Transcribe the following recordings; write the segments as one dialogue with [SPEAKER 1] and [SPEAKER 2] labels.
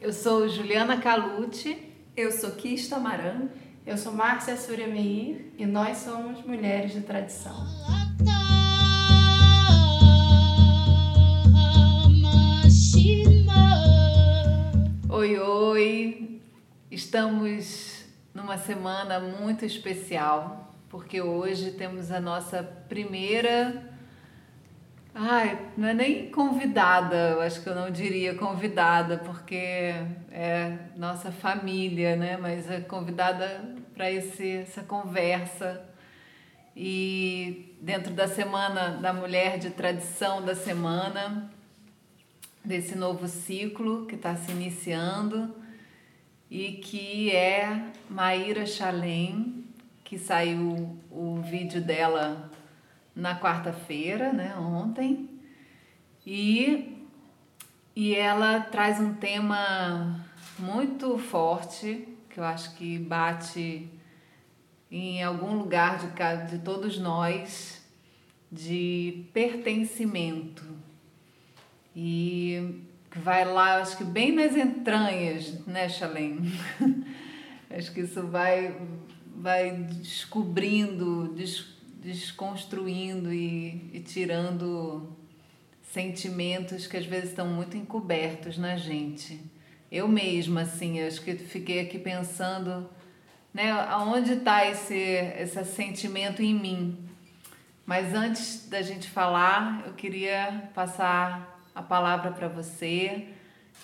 [SPEAKER 1] Eu sou Juliana Calucci.
[SPEAKER 2] Eu sou Kista Maran.
[SPEAKER 3] Eu sou Márcia Surya Meir e nós somos Mulheres de Tradição.
[SPEAKER 1] Oi, oi! Estamos numa semana muito especial porque hoje temos a nossa primeira Ai, não é nem convidada, eu acho que eu não diria convidada, porque é nossa família, né? Mas é convidada para essa conversa. E dentro da Semana da Mulher de Tradição da Semana, desse novo ciclo que está se iniciando e que é Maíra Chalem, que saiu o vídeo dela na quarta-feira, né, ontem, e, e ela traz um tema muito forte, que eu acho que bate em algum lugar de, de todos nós, de pertencimento. E vai lá, acho que bem nas entranhas, né, Chalem? acho que isso vai, vai descobrindo, descobrindo desconstruindo e, e tirando sentimentos que às vezes estão muito encobertos na gente. Eu mesma, assim, acho que fiquei aqui pensando, né, aonde está esse, esse sentimento em mim. Mas antes da gente falar, eu queria passar a palavra para você,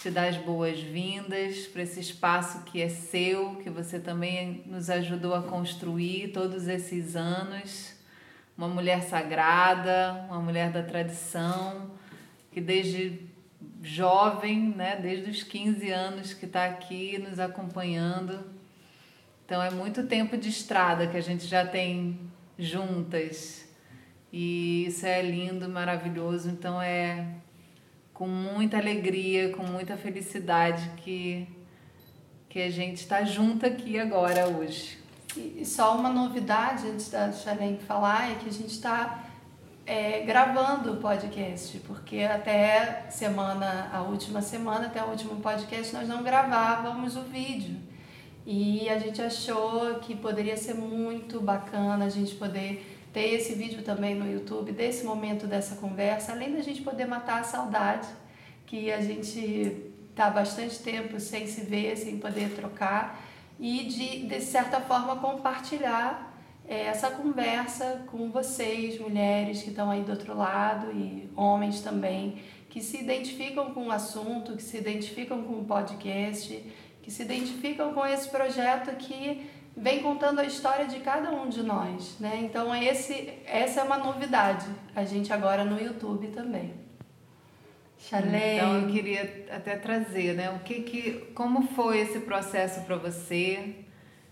[SPEAKER 1] te dar as boas-vindas para esse espaço que é seu, que você também nos ajudou a construir todos esses anos uma mulher sagrada, uma mulher da tradição, que desde jovem, né, desde os 15 anos que está aqui nos acompanhando. Então é muito tempo de estrada que a gente já tem juntas. E isso é lindo, maravilhoso. Então é com muita alegria, com muita felicidade que, que a gente está junto aqui agora hoje.
[SPEAKER 3] E só uma novidade antes da Shalem falar é que a gente está é, gravando o podcast, porque até semana, a última semana, até o último podcast, nós não gravávamos o vídeo. E a gente achou que poderia ser muito bacana a gente poder ter esse vídeo também no YouTube, desse momento dessa conversa, além da gente poder matar a saudade, que a gente está bastante tempo sem se ver, sem poder trocar e de, de certa forma, compartilhar é, essa conversa com vocês, mulheres que estão aí do outro lado e homens também, que se identificam com o assunto, que se identificam com o podcast, que se identificam com esse projeto que vem contando a história de cada um de nós, né? Então esse, essa é uma novidade, a gente agora no YouTube também.
[SPEAKER 1] Chalé. Então eu queria até trazer, né? O que que, como foi esse processo para você,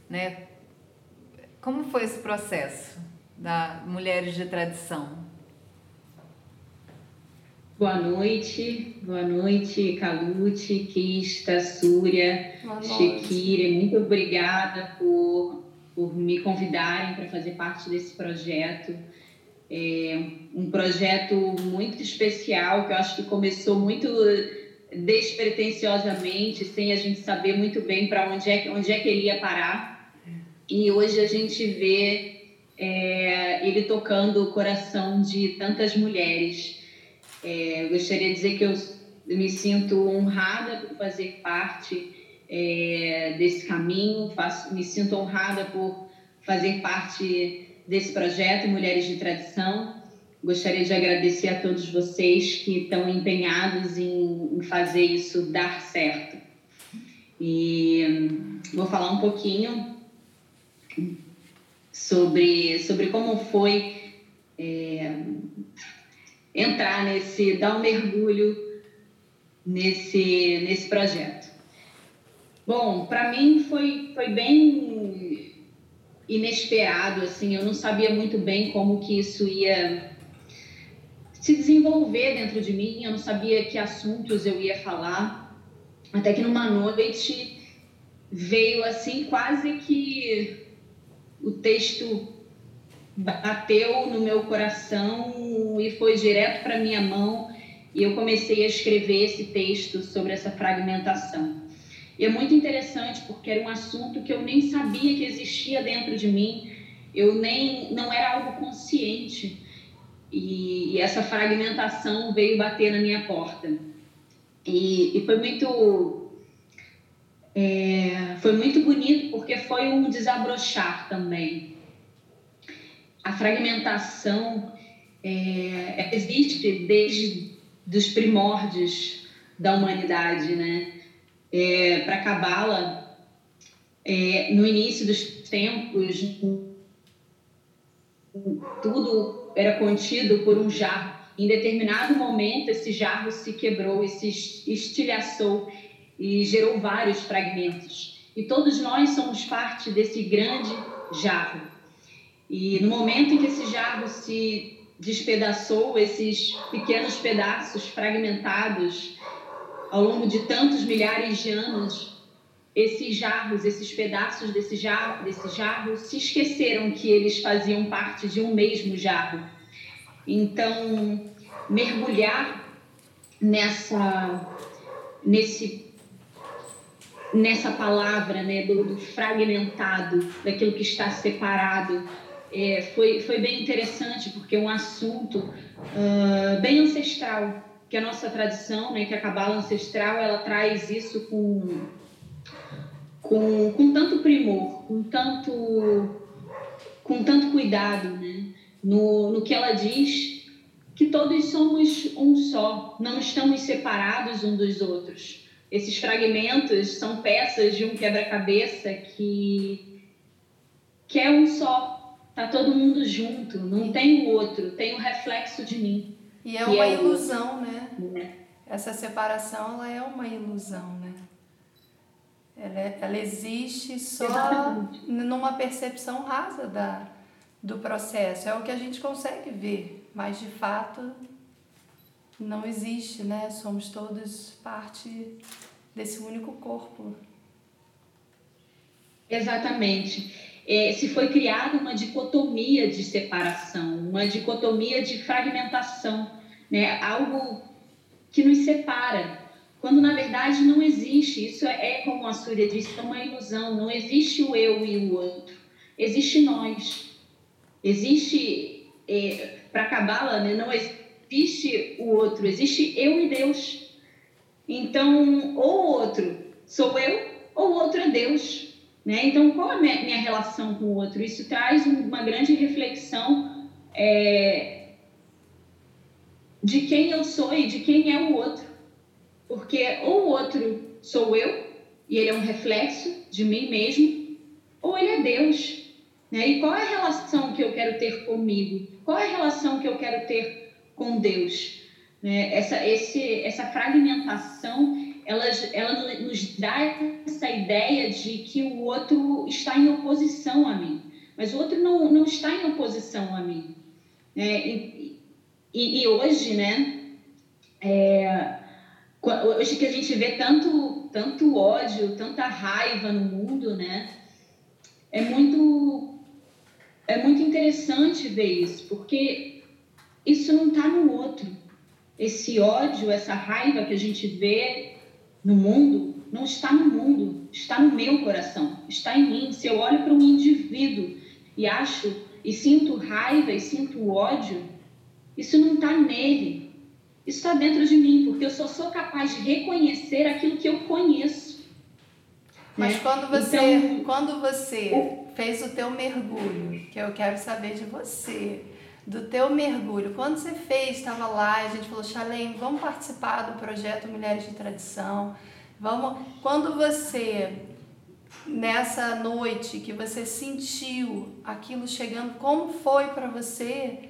[SPEAKER 1] né? Como foi esse processo da Mulheres de Tradição?
[SPEAKER 4] Boa noite, boa noite, Calute, Kista, Súria, Shekira. Muito obrigada por, por me convidarem para fazer parte desse projeto. É um projeto muito especial que eu acho que começou muito despretensiosamente, sem a gente saber muito bem para onde é, onde é que ele ia parar. E hoje a gente vê é, ele tocando o coração de tantas mulheres. É, eu gostaria de dizer que eu me sinto honrada por fazer parte é, desse caminho, faço, me sinto honrada por fazer parte desse projeto Mulheres de Tradição. Gostaria de agradecer a todos vocês que estão empenhados em, fazer isso dar certo. E hum, vou falar um pouquinho sobre, sobre como foi é, entrar nesse, dar um mergulho nesse, nesse projeto. Bom, para mim foi, foi bem inesperado, assim, eu não sabia muito bem como que isso ia se desenvolver dentro de mim, eu não sabia que assuntos eu ia falar, até que numa noite veio assim quase que o texto bateu no meu coração e foi direto para minha mão e eu comecei a escrever esse texto sobre essa fragmentação. E é muito interessante porque era um assunto que eu nem sabia que existia dentro de mim, eu nem não era algo consciente. E, e essa fragmentação veio bater na minha porta. E, e foi muito é, foi muito bonito porque foi um desabrochar também. A fragmentação é, existe desde dos primórdios da humanidade, né? É, Para Cabala, é, no início dos tempos, tudo era contido por um jarro. Em determinado momento, esse jarro se quebrou e se estilhaçou e gerou vários fragmentos. E todos nós somos parte desse grande jarro. E no momento em que esse jarro se despedaçou, esses pequenos pedaços fragmentados ao longo de tantos milhares de anos, esses jarros, esses pedaços desse jarro, desse jarro se esqueceram que eles faziam parte de um mesmo jarro. Então, mergulhar nessa nesse nessa palavra, né, do, do fragmentado, daquilo que está separado, é, foi, foi bem interessante, porque é um assunto uh, bem ancestral, que a nossa tradição, né, que a cabala ancestral, ela traz isso com, com, com tanto primor, com tanto, com tanto cuidado, né, no, no que ela diz que todos somos um só, não estamos separados um dos outros esses fragmentos são peças de um quebra-cabeça que, que é um só. Tá todo mundo junto, não tem o outro, tem o reflexo de mim.
[SPEAKER 3] E é uma é ilusão, né? É. Essa separação ela é uma ilusão, né? Ela, é, ela existe só Exatamente. numa percepção rasa da, do processo. É o que a gente consegue ver, mas de fato não existe, né? Somos todos parte desse único corpo.
[SPEAKER 4] Exatamente. É, se foi criada uma dicotomia de separação, uma dicotomia de fragmentação, né? algo que nos separa, quando na verdade não existe. Isso é, como a Súria disse, é uma ilusão. Não existe o eu e o outro. Existe nós. Existe, é, para Cabala, né? não existe o outro, existe eu e Deus. Então, ou o outro sou eu, ou o outro é Deus. Né? Então, qual é a minha relação com o outro? Isso traz uma grande reflexão é, de quem eu sou e de quem é o outro. Porque ou o outro sou eu, e ele é um reflexo de mim mesmo, ou ele é Deus. Né? E qual é a relação que eu quero ter comigo? Qual é a relação que eu quero ter com Deus? Né? Essa, esse, essa fragmentação, ela, ela nos dá essa ideia de que o outro está em oposição a mim. Mas o outro não, não está em oposição a mim. Né? E, e, e hoje, né? É, hoje que a gente vê tanto, tanto ódio, tanta raiva no mundo, né? É muito, é muito interessante ver isso, porque isso não está no outro esse ódio, essa raiva que a gente vê no mundo, não está no mundo, está no meu coração, está em mim. Se eu olho para um indivíduo e acho e sinto raiva e sinto ódio, isso não está nele, isso está dentro de mim, porque eu só sou capaz de reconhecer aquilo que eu conheço.
[SPEAKER 3] Mas né? quando você, então, quando você o... fez o teu mergulho, que eu quero saber de você, do teu mergulho. Quando você fez, estava lá, a gente falou, Chalém, vamos participar do projeto Mulheres de Tradição. Vamos. Quando você nessa noite que você sentiu aquilo chegando, como foi para você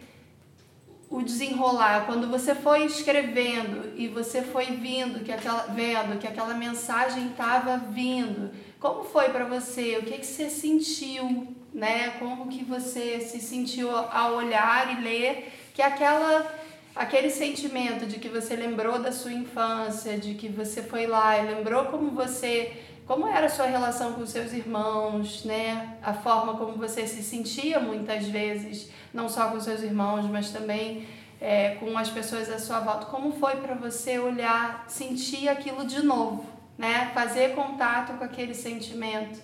[SPEAKER 3] o desenrolar? Quando você foi escrevendo e você foi vindo que aquela vendo que aquela mensagem estava vindo, como foi para você? O que que você sentiu? Né? Como que você se sentiu ao olhar e ler que aquela aquele sentimento de que você lembrou da sua infância, de que você foi lá e lembrou como você como era a sua relação com seus irmãos, né? A forma como você se sentia muitas vezes, não só com seus irmãos, mas também é, com as pessoas à sua volta. Como foi para você olhar, sentir aquilo de novo, né? Fazer contato com aquele sentimento.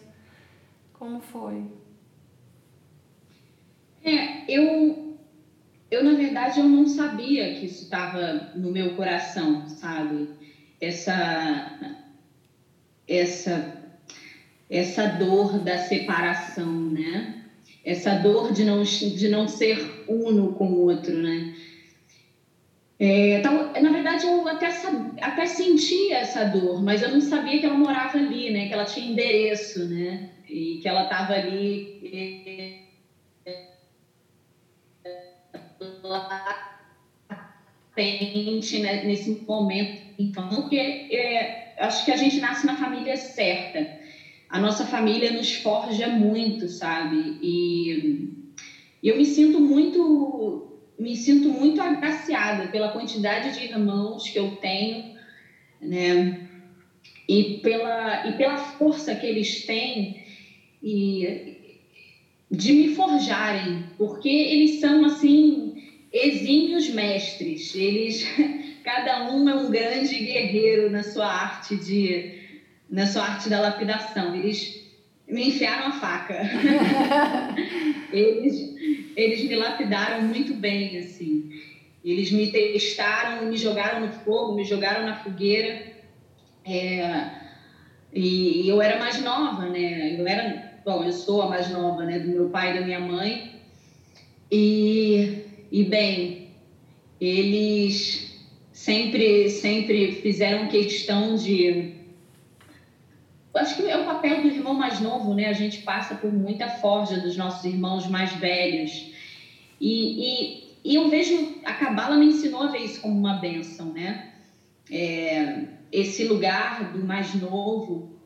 [SPEAKER 3] Como foi?
[SPEAKER 4] É, eu, eu na verdade eu não sabia que isso estava no meu coração, sabe? Essa, essa, essa dor da separação, né? Essa dor de não, de não ser uno com o outro, né? É, então, na verdade, eu até, até sentia essa dor, mas eu não sabia que ela morava ali, né? Que ela tinha endereço, né? E que ela estava ali latente né, nesse momento. Então, porque é, acho que a gente nasce na família certa. A nossa família nos forja muito, sabe? E, eu me sinto muito me sinto muito agraciada pela quantidade de irmãos que eu tenho, né? E pela, e pela força que eles têm e de me forjarem, porque eles são assim exímios mestres. Eles cada um é um grande guerreiro na sua arte de na sua arte da lapidação. Eles me enfiaram a faca. eles eles me lapidaram muito bem assim. Eles me testaram, me jogaram no fogo, me jogaram na fogueira. É, e, e eu era mais nova, né? Eu era bom, eu sou a mais nova, né, do meu pai e da minha mãe. E, e bem, eles sempre, sempre fizeram questão de. Acho que é o papel do irmão mais novo, né? A gente passa por muita forja dos nossos irmãos mais velhos. E, e, e eu vejo, a Cabala me ensinou a ver isso como uma benção, né? É, esse lugar do mais novo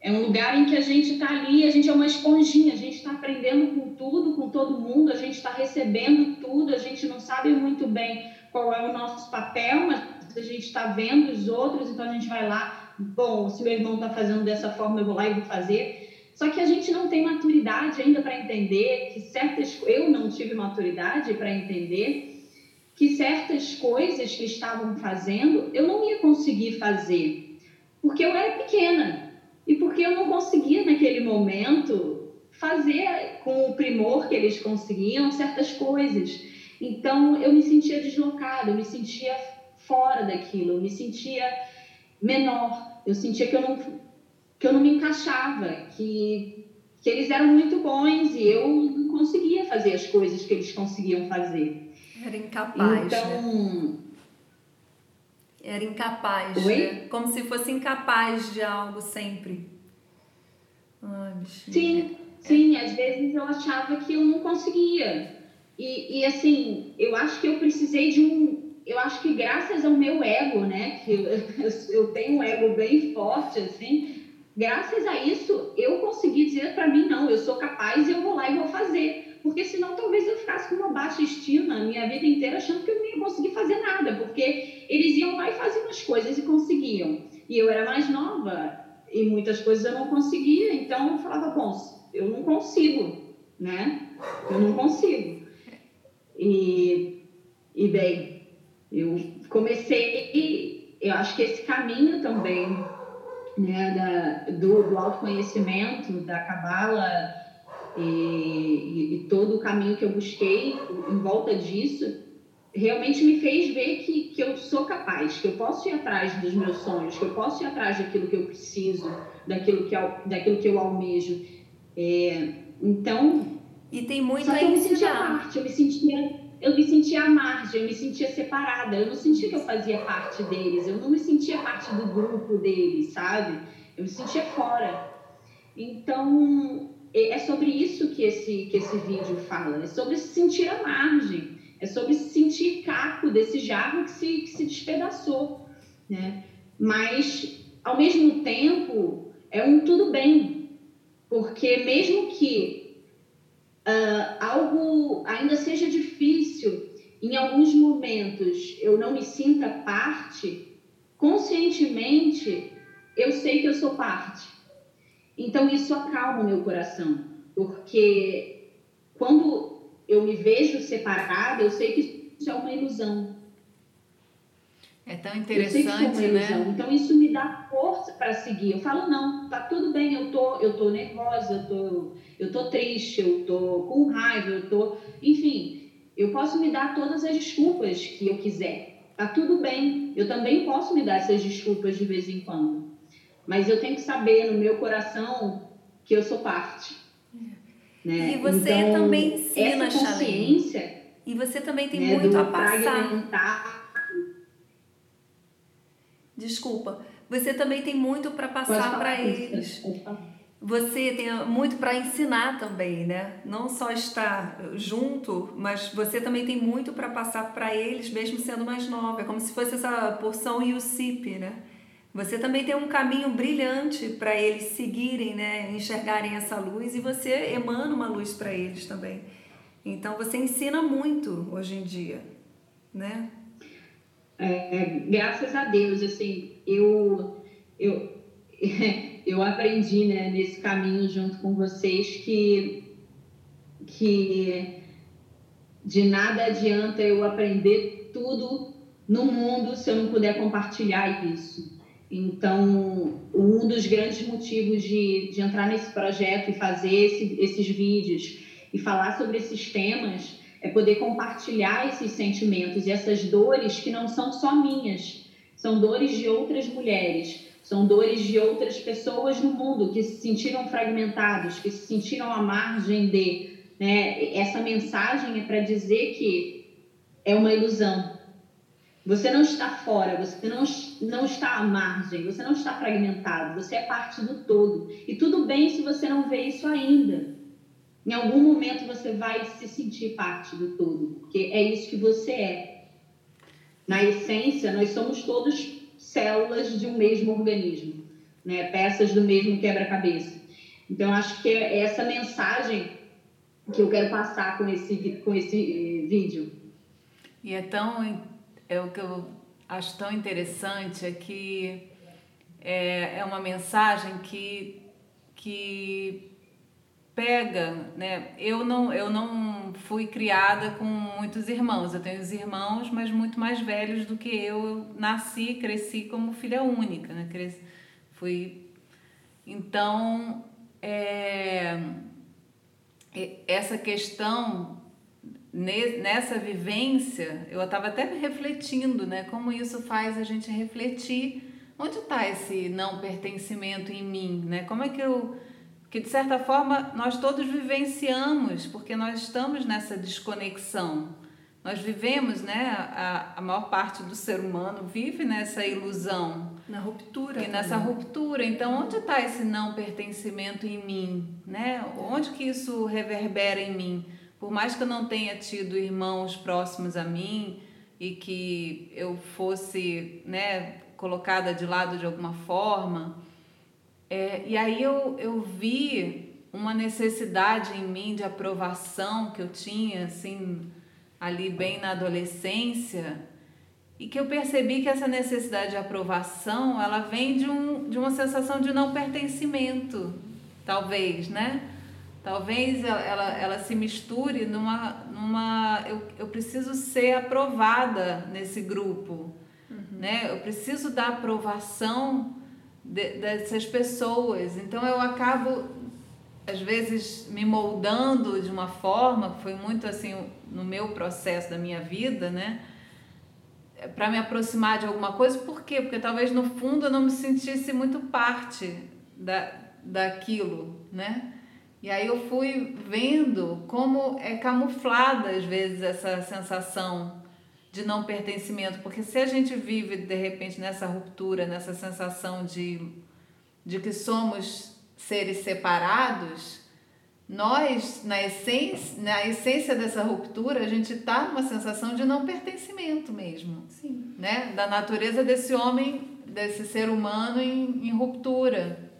[SPEAKER 4] é um lugar em que a gente está ali, a gente é uma esponjinha, a gente está aprendendo com tudo, com todo mundo, a gente está recebendo tudo, a gente não sabe muito bem qual é o nosso papel, mas a gente está vendo os outros, então a gente vai lá, bom, se meu irmão está fazendo dessa forma, eu vou lá e vou fazer. Só que a gente não tem maturidade ainda para entender que certas. Eu não tive maturidade para entender que certas coisas que estavam fazendo eu não ia conseguir fazer, porque eu era pequena e porque eu não conseguia naquele momento fazer com o primor que eles conseguiam certas coisas. Então eu me sentia deslocada, eu me sentia fora daquilo, eu me sentia menor, eu sentia que eu não que eu não me encaixava, que que eles eram muito bons e eu não conseguia fazer as coisas que eles conseguiam fazer.
[SPEAKER 2] Era incapaz.
[SPEAKER 4] Então,
[SPEAKER 2] né? Era incapaz, né? Como se fosse incapaz de algo sempre. Ai.
[SPEAKER 4] Sim, sim, às vezes eu achava que eu não conseguia. E, e assim, eu acho que eu precisei de um. Eu acho que graças ao meu ego, né? Que eu, eu tenho um ego bem forte, assim. Graças a isso, eu consegui dizer para mim: não, eu sou capaz e eu vou lá e vou fazer porque senão talvez eu ficasse com uma baixa estima a minha vida inteira achando que eu não ia conseguir fazer nada, porque eles iam lá e faziam as coisas e conseguiam. E eu era mais nova e muitas coisas eu não conseguia, então eu falava, bom, eu não consigo, né? Eu não consigo. E, e bem, eu comecei, eu acho que esse caminho também, né, da, do, do autoconhecimento, da cabala, e, e, e, todo o caminho que eu busquei em volta disso realmente me fez ver que, que eu sou capaz, que eu posso ir atrás dos meus sonhos, que eu posso ir atrás daquilo que eu preciso, daquilo que, daquilo que eu almejo. É, então.
[SPEAKER 2] E tem muito
[SPEAKER 4] só que eu me sentia parte, eu me sentia, eu me sentia à margem, eu me sentia separada, eu não sentia que eu fazia parte deles, eu não me sentia parte do grupo deles, sabe? Eu me sentia fora. Então, é sobre isso que esse, que esse vídeo fala, é sobre se sentir à margem, é sobre se sentir caco desse jarro que se, que se despedaçou, né? Mas, ao mesmo tempo, é um tudo bem, porque mesmo que uh, algo ainda seja difícil, em alguns momentos eu não me sinta parte, conscientemente eu sei que eu sou parte. Então isso acalma o meu coração, porque quando eu me vejo separada, eu sei que é uma ilusão.
[SPEAKER 1] É tão
[SPEAKER 4] Eu sei que
[SPEAKER 1] interessante,
[SPEAKER 4] isso é uma ilusão.
[SPEAKER 1] né?
[SPEAKER 4] Então isso me dá força para seguir. Eu falo não, tá tudo bem. Eu tô, eu tô nervosa, eu tô, eu tô triste, eu tô com raiva, eu tô, enfim, eu posso me dar todas as desculpas que eu quiser. Tá tudo bem. Eu também posso me dar essas desculpas de vez em quando. Mas eu tenho que saber no meu coração que eu sou parte. Né?
[SPEAKER 2] E você
[SPEAKER 4] Então,
[SPEAKER 2] também ensina,
[SPEAKER 4] essa consciência
[SPEAKER 2] E você também tem
[SPEAKER 4] né,
[SPEAKER 2] muito a passar. Desculpa. Você também tem muito para passar para eles. Você tem muito para ensinar também, né? Não só estar junto, mas você também tem muito para passar para eles, mesmo sendo mais nova. É como se fosse essa porção Yusipe, né? Você também tem um caminho brilhante para eles seguirem, né? Enxergarem essa luz e você emana uma luz para eles também. Então você ensina muito hoje em dia, né?
[SPEAKER 4] É, graças a Deus, assim, eu, eu, eu aprendi né, nesse caminho junto com vocês que, que de nada adianta eu aprender tudo no mundo se eu não puder compartilhar isso. Então, um dos grandes motivos de, de entrar nesse projeto e fazer esse, esses vídeos e falar sobre esses temas é poder compartilhar esses sentimentos e essas dores que não são só minhas, são dores de outras mulheres, são dores de outras pessoas no mundo que se sentiram fragmentados, que se sentiram à margem de. Né? Essa mensagem é para dizer que é uma ilusão. Você não está fora, você não, não está à margem, você não está fragmentado, você é parte do todo. E tudo bem se você não vê isso ainda. Em algum momento você vai se sentir parte do todo, porque é isso que você é. Na essência, nós somos todos células de um mesmo organismo, né? peças do mesmo quebra-cabeça. Então, acho que é essa mensagem que eu quero passar com esse, com esse eh, vídeo.
[SPEAKER 1] E é tão. É o que eu acho tão interessante é que é, é uma mensagem que, que pega, né? Eu não, eu não fui criada com muitos irmãos. Eu tenho os irmãos, mas muito mais velhos do que eu. Eu nasci, cresci como filha única, né? Cresci, fui. Então, é, essa questão nessa vivência, eu estava até refletindo, né? Como isso faz a gente refletir onde está esse não pertencimento em mim, né? Como é que eu que de certa forma nós todos vivenciamos, porque nós estamos nessa desconexão. Nós vivemos, né? A, a maior parte do ser humano vive nessa ilusão.
[SPEAKER 2] Na ruptura.
[SPEAKER 1] E nessa ruptura. Então, onde está esse não pertencimento em mim? Né? Onde que isso reverbera em mim? Por mais que eu não tenha tido irmãos próximos a mim e que eu fosse né, colocada de lado de alguma forma, é, e aí eu, eu vi uma necessidade em mim de aprovação que eu tinha, assim, ali bem na adolescência, e que eu percebi que essa necessidade de aprovação, ela vem de, um, de uma sensação de não pertencimento, talvez, né? Talvez ela, ela, se misture numa... numa eu, eu preciso ser aprovada nesse grupo, uhum. né? Eu preciso da aprovação de, dessas pessoas. Então eu acabo às vezes me moldando de uma forma, foi muito assim no meu processo da minha vida, né? Para me aproximar de alguma coisa, por quê? Porque talvez no fundo eu não me sentisse muito parte da, daquilo, né? E aí eu fui vendo como é camuflada às vezes essa sensação de não pertencimento, porque se a gente vive de repente nessa ruptura, nessa sensação de, de que somos seres separados, nós, na essência, na essência dessa ruptura, a gente está numa sensação de não pertencimento mesmo.
[SPEAKER 2] Sim.
[SPEAKER 1] Né? Da natureza desse homem, desse ser humano em, em ruptura.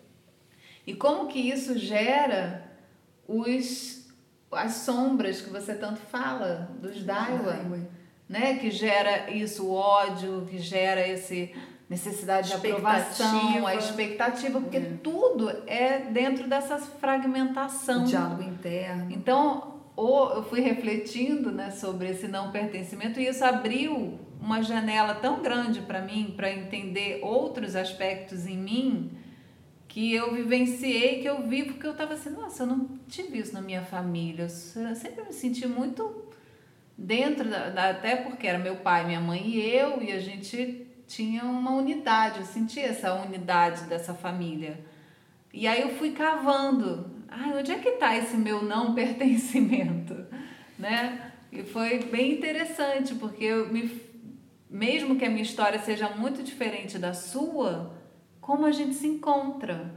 [SPEAKER 1] E como que isso gera os, as sombras que você tanto fala, dos Daiwa né? Que gera isso, o ódio, que gera esse necessidade de aprovação, a expectativa, porque é. tudo é dentro dessa fragmentação.
[SPEAKER 2] O diálogo interno.
[SPEAKER 1] Então, ou eu fui refletindo né, sobre esse não pertencimento e isso abriu uma janela tão grande para mim para entender outros aspectos em mim que eu vivenciei, que eu vi porque eu estava assim, nossa, eu não tive isso na minha família. Eu sempre me senti muito dentro da, da, até porque era meu pai, minha mãe e eu e a gente tinha uma unidade, eu sentia essa unidade dessa família. E aí eu fui cavando, ai, onde é que está esse meu não pertencimento, né? E foi bem interessante, porque eu me, mesmo que a minha história seja muito diferente da sua, como a gente se encontra.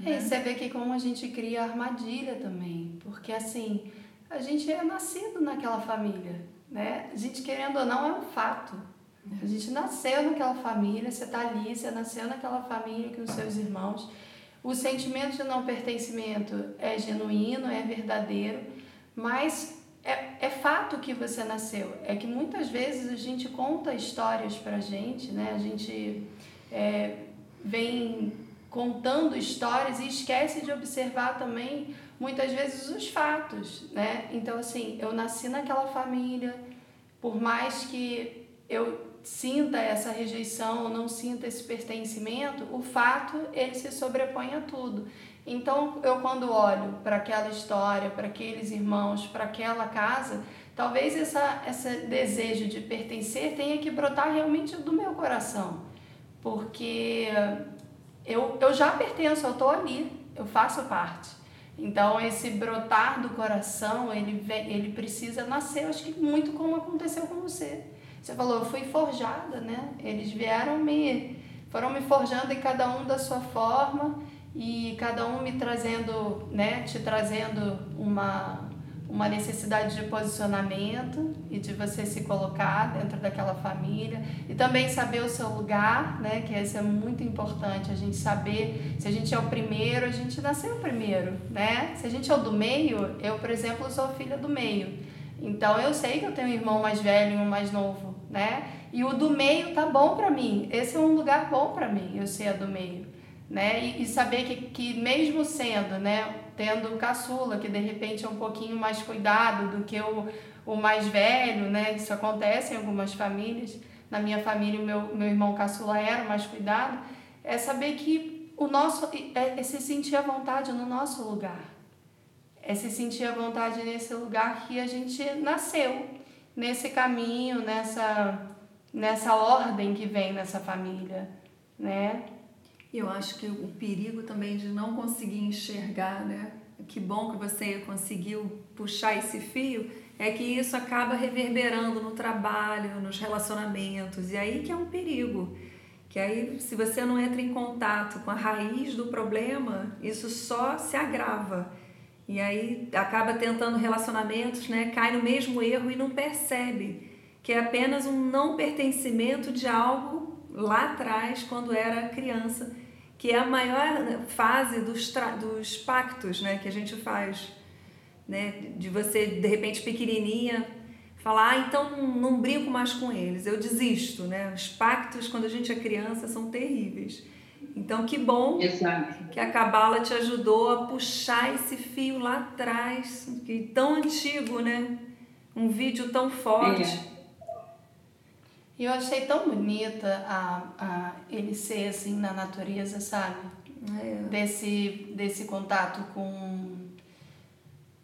[SPEAKER 3] É, né? você vê que como a gente cria armadilha também, porque assim, a gente é nascido naquela família, né? A gente querendo ou não é um fato. A gente nasceu naquela família, você está ali, você nasceu naquela família com os seus irmãos. O sentimento de não pertencimento é genuíno, é verdadeiro, mas é, é fato que você nasceu. É que muitas vezes a gente conta histórias pra gente, né? A gente é, vem contando histórias e esquece de observar também muitas vezes os fatos, né? Então assim, eu nasci naquela família, por mais que eu sinta essa rejeição ou não sinta esse pertencimento, o fato ele se sobrepõe a tudo. Então, eu quando olho para aquela história, para aqueles irmãos, para aquela casa, talvez essa esse desejo de pertencer tenha que brotar realmente do meu coração. Porque eu, eu já pertenço, eu estou ali, eu faço parte. Então, esse brotar do coração, ele, ele precisa nascer, acho que muito como aconteceu com você. Você falou, eu fui forjada, né? Eles vieram me, foram me forjando em cada um da sua forma e cada um me trazendo, né? Te trazendo uma, uma necessidade de posicionamento e de você se colocar dentro daquela família e também saber o seu lugar, né? Que isso é muito importante, a gente saber se a gente é o primeiro, a gente nasceu primeiro, né? Se a gente é o do meio, eu, por exemplo, sou filha do meio. Então eu sei que eu tenho um irmão mais velho e um mais novo, né? E o do meio tá bom para mim. Esse é um lugar bom para mim, eu ser a do meio, né? E, e saber que, que mesmo sendo, né, tendo o caçula, que de repente é um pouquinho mais cuidado do que o, o mais velho, né? Isso acontece em algumas famílias. Na minha família, o meu, meu irmão caçula era mais cuidado. É saber que o nosso é, é se sentir à vontade no nosso lugar. É se sentir à vontade nesse lugar que a gente nasceu, nesse caminho, nessa nessa ordem que vem nessa família, né?
[SPEAKER 2] Eu acho que o perigo também de não conseguir enxergar, né? Que bom que você conseguiu puxar esse fio, é que isso acaba reverberando no trabalho, nos relacionamentos, e aí que é um perigo. Que aí, se você não entra em contato com a raiz do problema, isso só se agrava. E aí acaba tentando relacionamentos, né? Cai no mesmo erro e não percebe que é apenas um não pertencimento de algo lá atrás, quando era criança que é a maior fase dos, dos pactos né, que a gente faz. Né, de você, de repente, pequenininha, falar, ah, então não, não brinco mais com eles, eu desisto. Né? Os pactos, quando a gente é criança, são terríveis. Então, que bom Exato. que a Cabala te ajudou a puxar esse fio lá atrás, que tão antigo, né? Um vídeo tão forte. É.
[SPEAKER 3] E eu achei tão bonita a, a ele ser assim na natureza, sabe? É. Desse, desse contato com,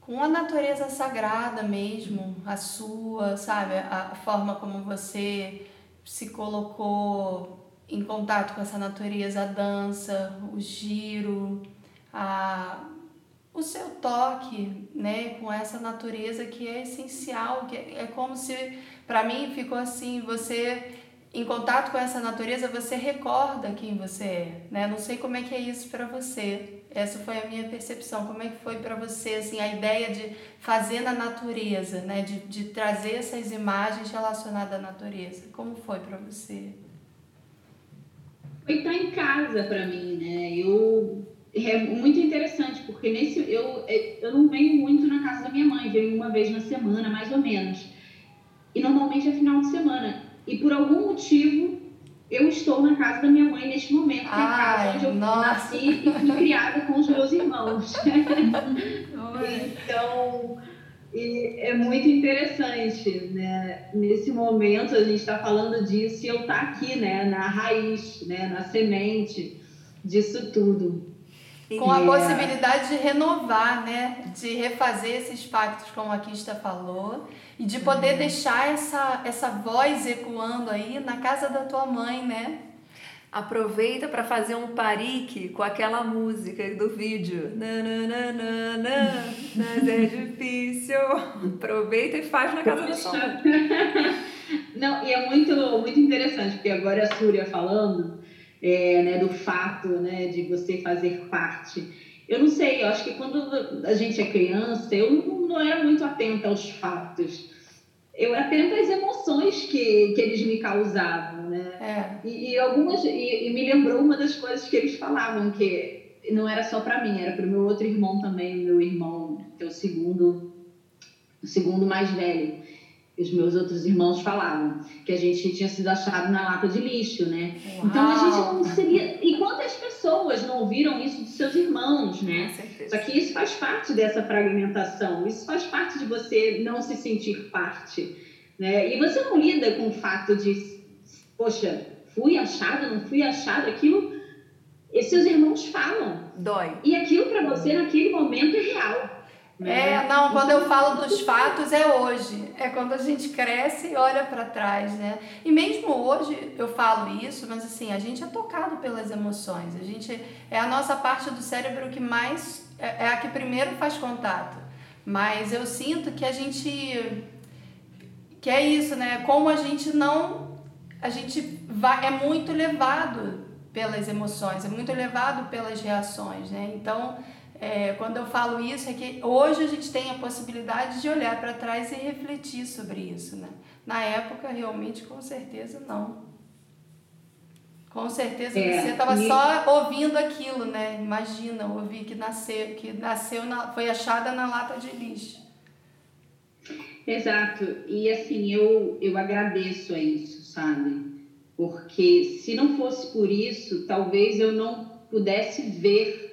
[SPEAKER 3] com a natureza sagrada mesmo, a sua, sabe? A forma como você se colocou em contato com essa natureza, a dança, o giro, a, o seu toque, né, com essa natureza que é essencial, que é, é como se para mim ficou assim, você em contato com essa natureza, você recorda quem você é, né? Não sei como é que é isso para você. Essa foi a minha percepção. Como é que foi para você assim a ideia de fazer na natureza, né? De, de trazer essas imagens relacionadas à natureza. Como foi para você?
[SPEAKER 4] Foi estar em casa para mim, né? Eu é muito interessante porque nesse eu eu não venho muito na casa da minha mãe, venho uma vez na semana, mais ou menos. E normalmente é final de semana. E por algum motivo, eu estou na casa da minha mãe neste momento, que é a casa onde eu nossa. nasci e fui criada com os meus irmãos. então, E é muito interessante, né? Nesse momento a gente está falando disso e eu tá aqui, né? Na raiz, né? Na semente disso tudo.
[SPEAKER 3] Com a possibilidade de renovar, né? De refazer esses pactos, como a Kista falou, e de poder uhum. deixar essa, essa voz ecoando aí na casa da tua mãe, né?
[SPEAKER 2] Aproveita para fazer um parique com aquela música do vídeo. Nananana, mas é difícil. Aproveita e faz na casa da sua mãe.
[SPEAKER 4] Não, e é muito, muito interessante, porque agora a Súria falando é, né, do fato né, de você fazer parte. Eu não sei, eu acho que quando a gente é criança, eu não, não era muito atenta aos fatos eu atento às emoções que, que eles me causavam, né? É. E, e, algumas e, e, me lembrou uma das coisas que eles falavam que não era só para mim, era para o meu outro irmão também, meu irmão, que é o segundo, o segundo mais velho os meus outros irmãos falavam, que a gente tinha sido achado na lata de lixo, né? Uau. Então a gente não seria. E quantas pessoas não ouviram isso de seus irmãos, né? Só que isso faz parte dessa fragmentação, isso faz parte de você não se sentir parte. Né? E você não lida com o fato de, poxa, fui achada, não fui achada, aquilo. E seus irmãos falam.
[SPEAKER 2] Dói.
[SPEAKER 4] E aquilo para você naquele momento é real.
[SPEAKER 3] Né? É, não, quando eu falo dos fatos é hoje. É quando a gente cresce e olha para trás, né? E mesmo hoje eu falo isso, mas assim, a gente é tocado pelas emoções. A gente é a nossa parte do cérebro que mais é, é a que primeiro faz contato. Mas eu sinto que a gente que é isso, né? Como a gente não a gente vai é muito levado pelas emoções, é muito levado pelas reações, né? Então, é, quando eu falo isso, é que hoje a gente tem a possibilidade de olhar para trás e refletir sobre isso, né? Na época, realmente, com certeza, não. Com certeza é, você estava e... só ouvindo aquilo, né? Imagina, ouvir que nasceu, que nasceu na, foi achada na lata de lixo.
[SPEAKER 4] Exato. E assim, eu, eu agradeço a isso, sabe? Porque se não fosse por isso, talvez eu não pudesse ver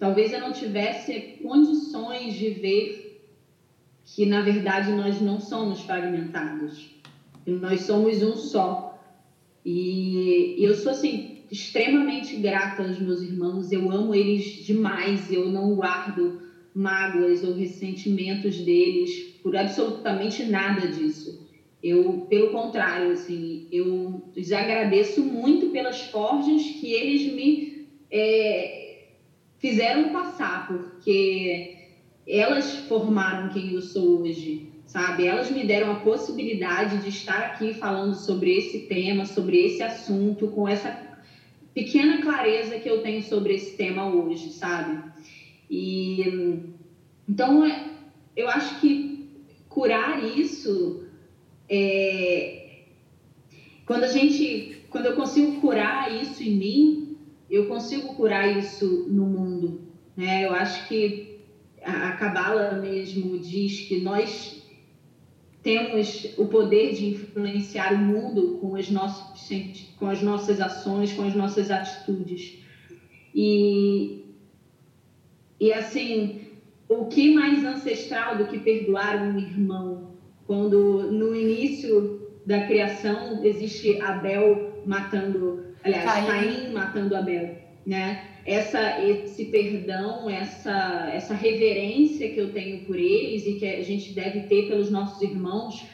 [SPEAKER 4] Talvez eu não tivesse condições de ver que, na verdade, nós não somos fragmentados. Nós somos um só. E, eu sou, assim, extremamente grata aos meus irmãos. Eu amo eles demais. Eu não guardo mágoas ou ressentimentos deles por absolutamente nada disso. Eu, pelo contrário, assim, eu os agradeço muito pelas forjas que eles me é, fizeram passar, porque elas formaram quem eu sou hoje, sabe? Elas me deram a possibilidade de estar aqui falando sobre esse tema, sobre esse assunto, com essa pequena clareza que eu tenho sobre esse tema hoje, sabe? E então eu acho que curar isso é, quando a gente, quando eu consigo curar isso em mim, eu consigo curar isso no mundo. Né? Eu acho que a Cabala mesmo diz que nós temos o poder de influenciar o mundo com com as nossas ações, com as nossas atitudes. E, e assim, o que mais ancestral do que perdoar um irmão? Quando no início da criação existe Abel matando aliás, Caim, Caim matando Abel, né? Essa, esse perdão, essa, essa reverência que eu tenho por eles e que a gente deve ter pelos nossos irmãos,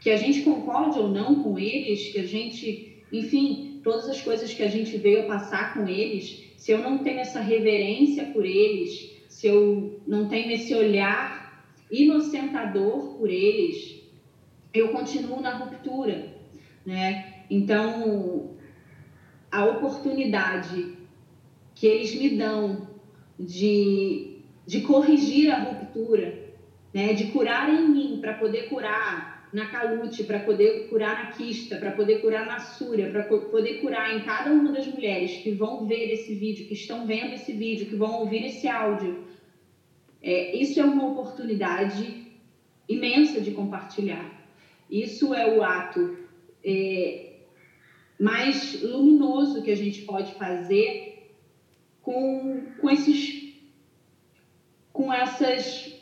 [SPEAKER 4] que a gente concorde ou não com eles, que a gente, enfim, todas as coisas que a gente veio passar com eles, se eu não tenho essa reverência por eles, se eu não tenho esse olhar inocentador por eles, eu continuo na ruptura, né? Então, a oportunidade que eles me dão de, de corrigir a ruptura, né, de curar em mim para poder curar na calute, para poder curar na quista, para poder curar na súria, para poder curar em cada uma das mulheres que vão ver esse vídeo, que estão vendo esse vídeo, que vão ouvir esse áudio. É, isso é uma oportunidade imensa de compartilhar. Isso é o ato é, mais luminoso que a gente pode fazer com, com esses com essas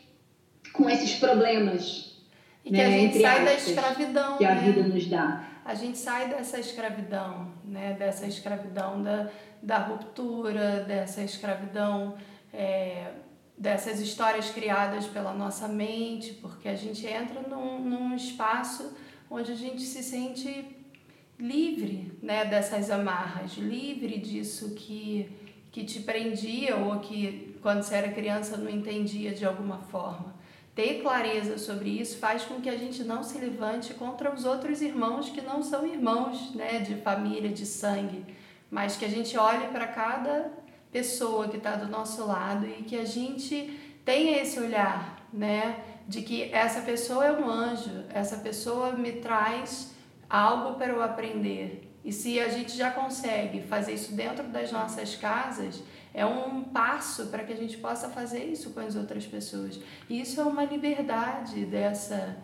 [SPEAKER 4] com esses problemas.
[SPEAKER 3] E que né, a gente sai da escravidão.
[SPEAKER 4] Que a né? vida nos dá.
[SPEAKER 3] A gente sai dessa escravidão, né? dessa escravidão da, da ruptura, dessa escravidão, é, dessas histórias criadas pela nossa mente, porque a gente entra num, num espaço onde a gente se sente livre né, dessas amarras, livre disso que, que te prendia ou que quando você era criança não entendia de alguma forma. Ter clareza sobre isso faz com que a gente não se levante contra os outros irmãos que não são irmãos né, de família, de sangue, mas que a gente olhe para cada pessoa que está do nosso lado e que a gente tenha esse olhar, né, de que essa pessoa é um anjo, essa pessoa me traz algo para eu aprender. E se a gente já consegue fazer isso dentro das nossas casas, é um passo para que a gente possa fazer isso com as outras pessoas. E isso é uma liberdade dessa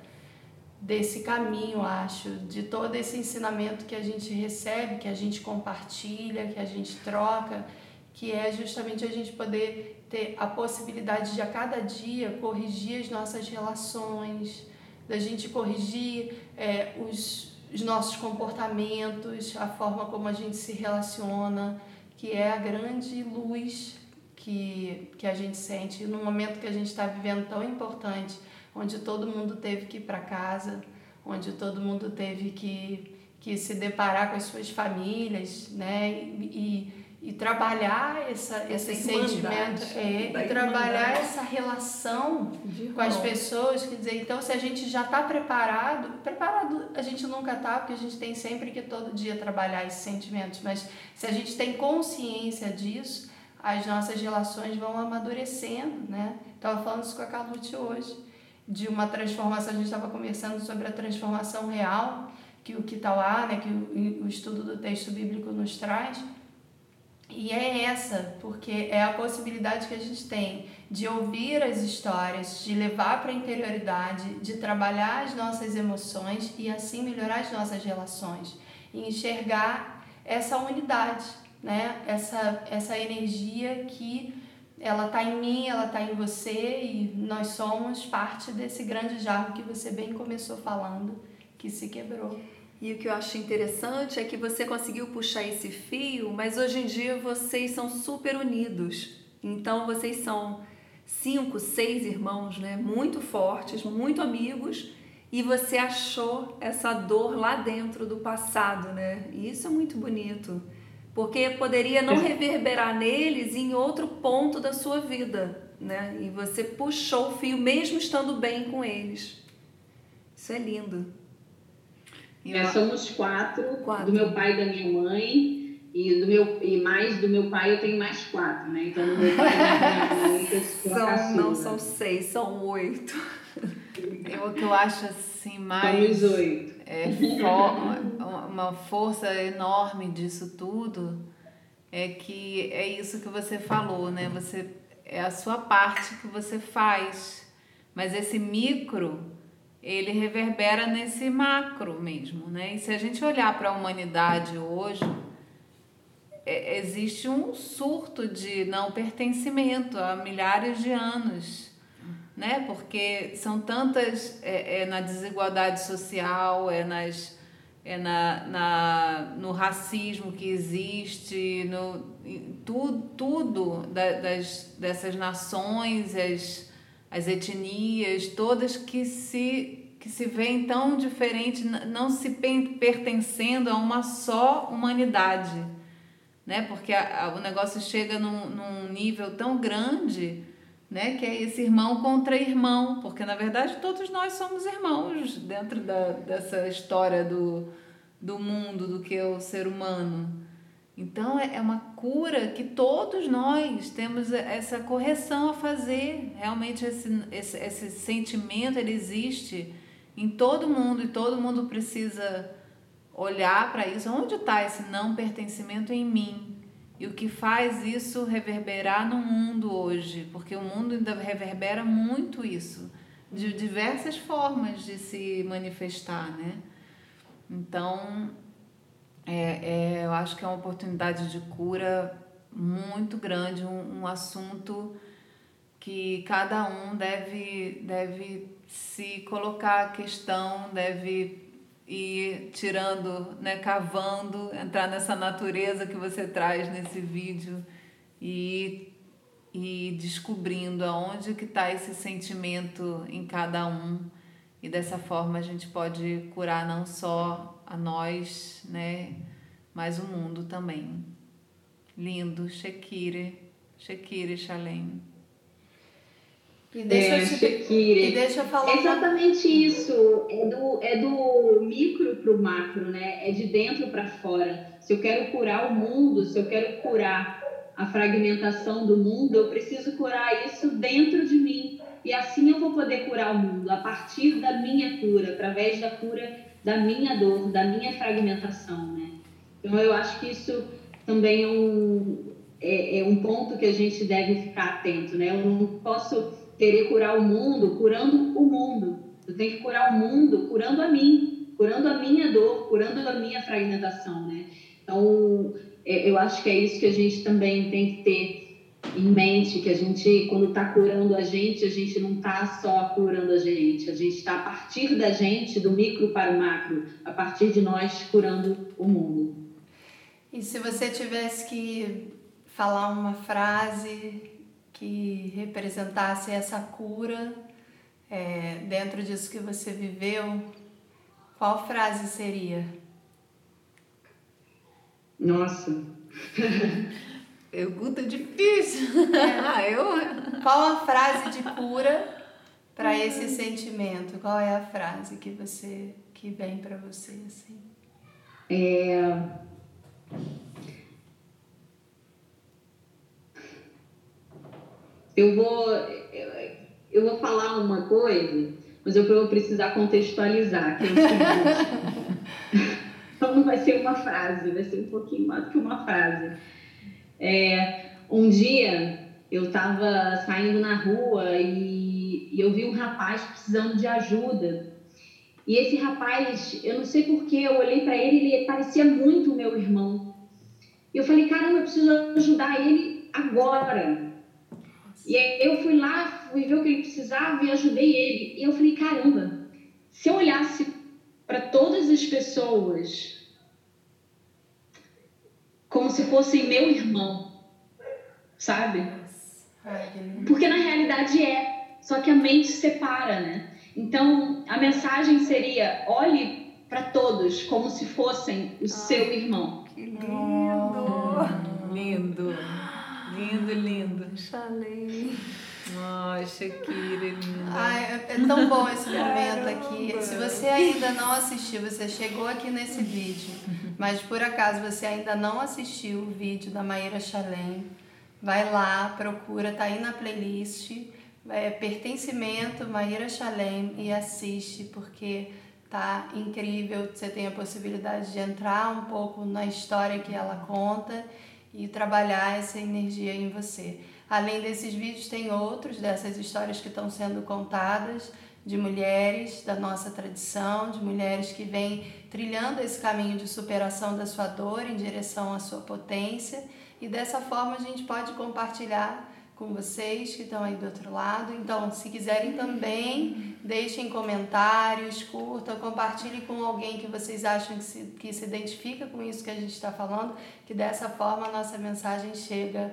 [SPEAKER 3] desse caminho, acho, de todo esse ensinamento que a gente recebe, que a gente compartilha, que a gente troca, que é justamente a gente poder ter a possibilidade de a cada dia corrigir as nossas relações, da gente corrigir é, os, os nossos comportamentos, a forma como a gente se relaciona, que é a grande luz que, que a gente sente no momento que a gente está vivendo tão importante, onde todo mundo teve que ir para casa, onde todo mundo teve que, que se deparar com as suas famílias, né? E, e trabalhar essa, esse sentimento é, e trabalhar essa relação com as pessoas, quer dizer, então se a gente já está preparado, preparado a gente nunca está, porque a gente tem sempre que todo dia trabalhar esses sentimentos, mas se a gente tem consciência disso, as nossas relações vão amadurecendo, né? Estava falando isso com a Calute hoje, de uma transformação, a gente estava conversando sobre a transformação real, que o Kitauá, né, que o, o estudo do texto bíblico nos traz, e é essa, porque é a possibilidade que a gente tem de ouvir as histórias, de levar para a interioridade, de trabalhar as nossas emoções e assim melhorar as nossas relações e enxergar essa unidade, né? Essa essa energia que ela está em mim, ela está em você e nós somos parte desse grande jarro que você bem começou falando, que se quebrou.
[SPEAKER 2] E o que eu acho interessante é que você conseguiu puxar esse fio, mas hoje em dia vocês são super unidos. Então vocês são cinco, seis irmãos, né? Muito fortes, muito amigos. E você achou essa dor lá dentro do passado, né? E isso é muito bonito. Porque poderia não reverberar neles em outro ponto da sua vida, né? E você puxou o fio mesmo estando bem com eles. Isso é lindo.
[SPEAKER 4] É, somos quatro, quatro, do meu pai e da minha mãe, e, do meu, e mais do meu pai eu tenho mais quatro, né? Então, do meu pai e da minha mãe,
[SPEAKER 2] eu são, Não são seis, são oito.
[SPEAKER 1] Eu, o que eu acho assim mais.
[SPEAKER 4] Somos oito.
[SPEAKER 1] É, for, uma força enorme disso tudo é que é isso que você falou, né? Você, é a sua parte que você faz. Mas esse micro ele reverbera nesse macro mesmo, né? E se a gente olhar para a humanidade hoje, é, existe um surto de não pertencimento há milhares de anos, né? Porque são tantas é, é na desigualdade social, é nas é na, na, no racismo que existe, no, tudo, tudo da, das, dessas nações, as, as etnias, todas que se que se veem tão diferentes, não se pertencendo a uma só humanidade, né? Porque a, a, o negócio chega num, num nível tão grande, né? Que é esse irmão contra irmão, porque na verdade todos nós somos irmãos dentro da, dessa história do, do mundo, do que é o ser humano. Então é, é uma cura que todos nós temos essa correção a fazer. Realmente esse, esse, esse sentimento ele existe em todo mundo e todo mundo precisa olhar para isso. Onde está esse não pertencimento em mim? E o que faz isso reverberar no mundo hoje? Porque o mundo ainda reverbera muito isso, de diversas formas de se manifestar, né? Então, é, é, eu acho que é uma oportunidade de cura muito grande, um, um assunto que cada um deve, deve se colocar a questão, deve ir tirando, né, cavando, entrar nessa natureza que você traz nesse vídeo e e descobrindo aonde que está esse sentimento em cada um. E dessa forma a gente pode curar não só a nós, né, mas o mundo também. Lindo, Shekire, Shekire Shalem.
[SPEAKER 3] E deixa, é, eu te... e deixa eu falar.
[SPEAKER 4] É exatamente uma... isso. É do, é do micro para o macro, né? É de dentro para fora. Se eu quero curar o mundo, se eu quero curar a fragmentação do mundo, eu preciso curar isso dentro de mim. E assim eu vou poder curar o mundo, a partir da minha cura, através da cura da minha dor, da minha fragmentação, né? Então eu acho que isso também é um, é, é um ponto que a gente deve ficar atento, né? Eu não posso querer curar o mundo curando o mundo. Eu tenho que curar o mundo curando a mim, curando a minha dor, curando a minha fragmentação, né? Então, é, eu acho que é isso que a gente também tem que ter em mente, que a gente, quando está curando a gente, a gente não está só curando a gente, a gente está a partir da gente, do micro para o macro, a partir de nós curando o mundo.
[SPEAKER 3] E se você tivesse que falar uma frase que representasse essa cura é, dentro disso que você viveu, qual frase seria?
[SPEAKER 4] Nossa.
[SPEAKER 1] Pergunta difícil. É. eu...
[SPEAKER 3] Qual a frase de cura para esse sentimento? Qual é a frase que você que vem para você assim?
[SPEAKER 4] É... Eu vou eu vou falar uma coisa, mas eu vou precisar contextualizar, que é o seguinte. Então não vai ser uma frase, vai ser um pouquinho mais do que uma frase. É, um dia eu estava saindo na rua e, e, eu vi um rapaz precisando de ajuda. E esse rapaz, eu não sei porquê, eu olhei para ele, ele parecia muito o meu irmão. E eu falei, caramba, eu preciso ajudar ele agora. E aí eu fui lá, fui ver o que ele precisava e ajudei ele. E eu falei, caramba, se eu olhasse para todas as pessoas como se fossem meu irmão, sabe? Porque na realidade é, só que a mente separa, né? Então a mensagem seria: olhe para todos como se fossem o Ai, seu irmão.
[SPEAKER 1] Que lindo! lindo, lindo, lindo.
[SPEAKER 2] Falei.
[SPEAKER 1] Ai, Shakira, linda.
[SPEAKER 3] Ai, é, é tão bom esse momento aqui. Se você ainda não assistiu, você chegou aqui nesse vídeo, mas por acaso você ainda não assistiu o vídeo da Maíra Chalem, vai lá, procura, tá aí na playlist, é, pertencimento Maíra Chalem e assiste, porque tá incrível. Você tem a possibilidade de entrar um pouco na história que ela conta e trabalhar essa energia em você. Além desses vídeos, tem outros dessas histórias que estão sendo contadas de mulheres da nossa tradição, de mulheres que vêm trilhando esse caminho de superação da sua dor em direção à sua potência. E dessa forma a gente pode compartilhar com vocês que estão aí do outro lado. Então, se quiserem também, deixem comentários, curtam, compartilhem com alguém que vocês acham que se, que se identifica com isso que a gente está falando, que dessa forma a nossa mensagem chega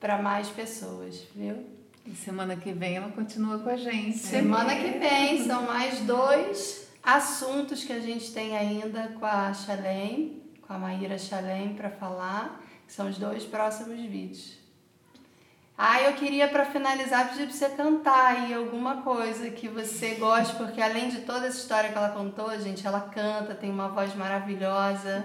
[SPEAKER 3] para mais pessoas, viu?
[SPEAKER 1] E semana que vem ela continua com a gente.
[SPEAKER 3] Semana que vem são mais dois assuntos que a gente tem ainda com a Chalem, com a Maíra Chalem para falar, são os dois próximos vídeos. Ah, eu queria para finalizar pedir para você cantar aí alguma coisa que você goste, porque além de toda essa história que ela contou, gente, ela canta, tem uma voz maravilhosa.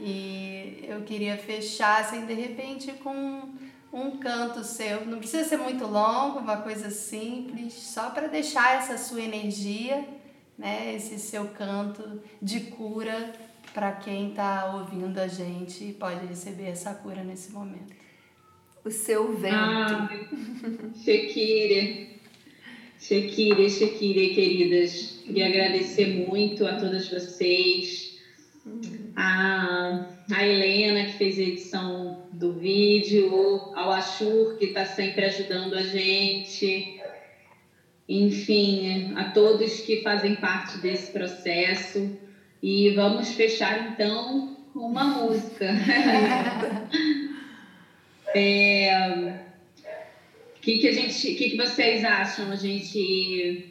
[SPEAKER 3] E eu queria fechar assim, de repente com um canto seu. Não precisa ser muito longo, uma coisa simples, só para deixar essa sua energia, né, esse seu canto de cura para quem está ouvindo a gente e pode receber essa cura nesse momento.
[SPEAKER 2] O seu vento. Ah,
[SPEAKER 4] Shekire. Shekire, Shekire, queridas. Queria agradecer muito a todas vocês. Uhum a, a Helena, que fez a edição do vídeo, ao Ashur, que está sempre ajudando a gente, enfim, a todos que fazem parte desse processo. E vamos fechar então com uma música. é, que que a gente, que que vocês acham a gente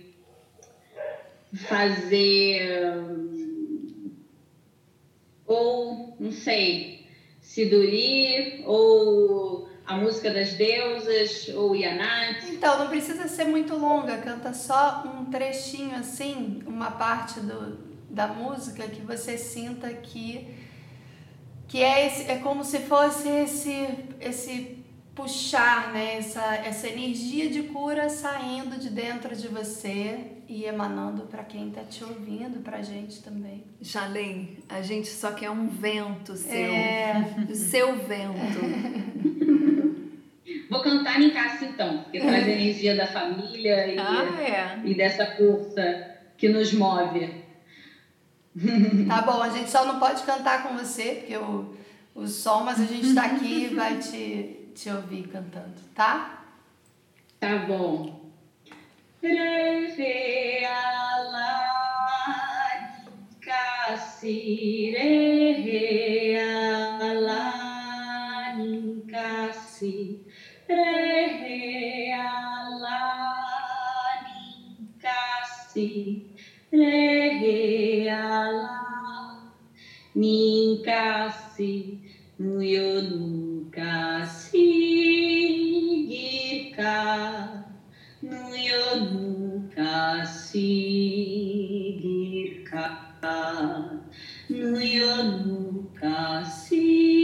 [SPEAKER 4] fazer ou não sei, Siduri ou a música das deusas ou Yanat?
[SPEAKER 3] Então, não precisa ser muito longa, canta só um trechinho assim, uma parte do, da música que você sinta que que é esse, é como se fosse esse esse puxar, né, essa, essa energia de cura saindo de dentro de você e emanando para quem está te ouvindo, para a gente também.
[SPEAKER 2] Jalém, a gente só quer um vento seu, é... o seu vento.
[SPEAKER 4] Vou cantar em casa então, porque traz a energia da família e, ah, é. e dessa força que nos move.
[SPEAKER 3] Tá bom, a gente só não pode cantar com você, porque o, o som, mas a gente está aqui e vai te te ouvir cantando, tá?
[SPEAKER 4] Tá bom. Reve eu nunca seguirá, eu nunca seguirá, eu nunca seguirá.